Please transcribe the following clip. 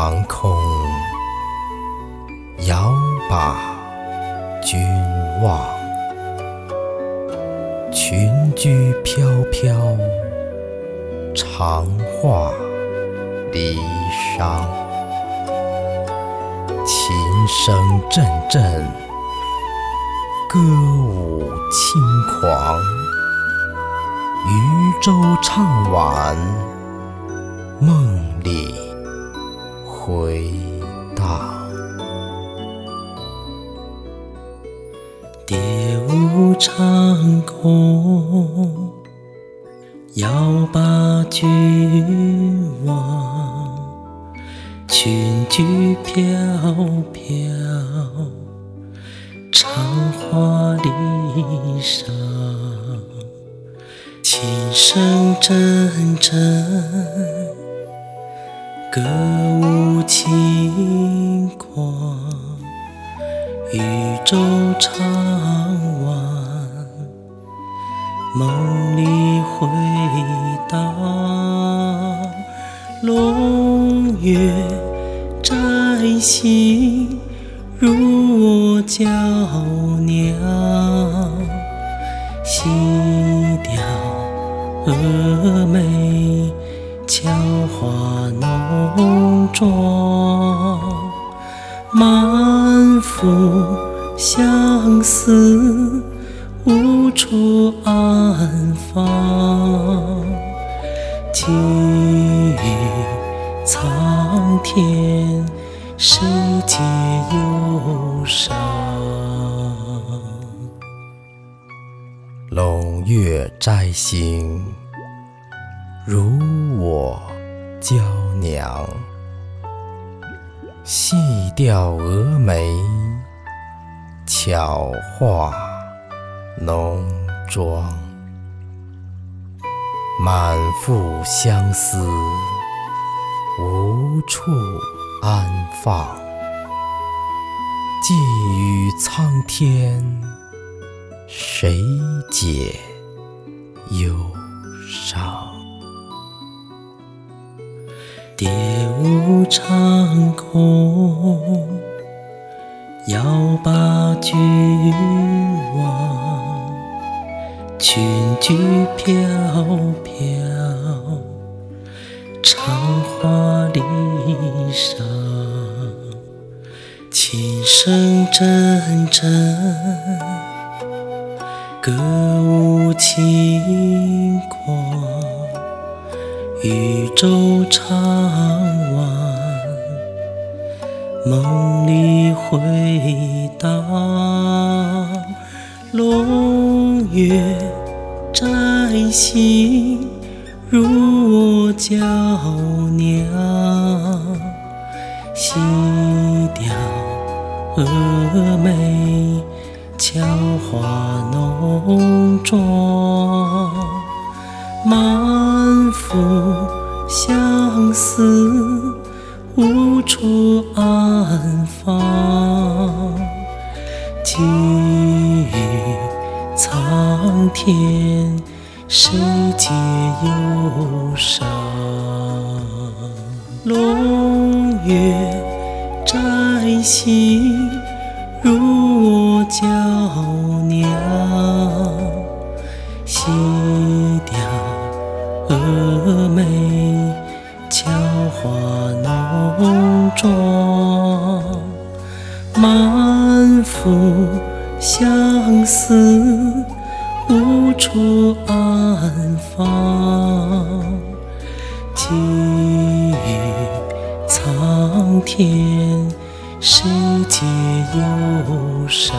长空，遥把君望。群居飘飘，长话离殇。琴声阵阵，歌舞轻狂。渔舟唱晚，梦里回荡。蝶舞长空，遥把君望。裙裾飘飘，长话离殇。琴声阵阵，歌舞轻狂，渔舟唱晚，梦里回荡。龙月摘星，入我娇娘，细调。峨眉俏画浓妆，满腹相思无处安放，寄予苍天，谁解忧伤？龙月摘星，如我娇娘。细调蛾眉，巧画浓妆。满腹相思，无处安放。寄予苍天。谁解忧伤？蝶舞长空，遥把君望。群居飘飘，长话离殇。琴声阵阵。歌舞轻狂，渔舟唱晚，梦里回荡。龙月摘星，入我娇娘。细调蛾眉。俏画浓妆，满腹相思无处安放，寄予苍天，谁解忧伤？龙月摘星，入我娇。娘，俏画浓妆，满腹相思无处安放，寄予苍天，谁解忧伤？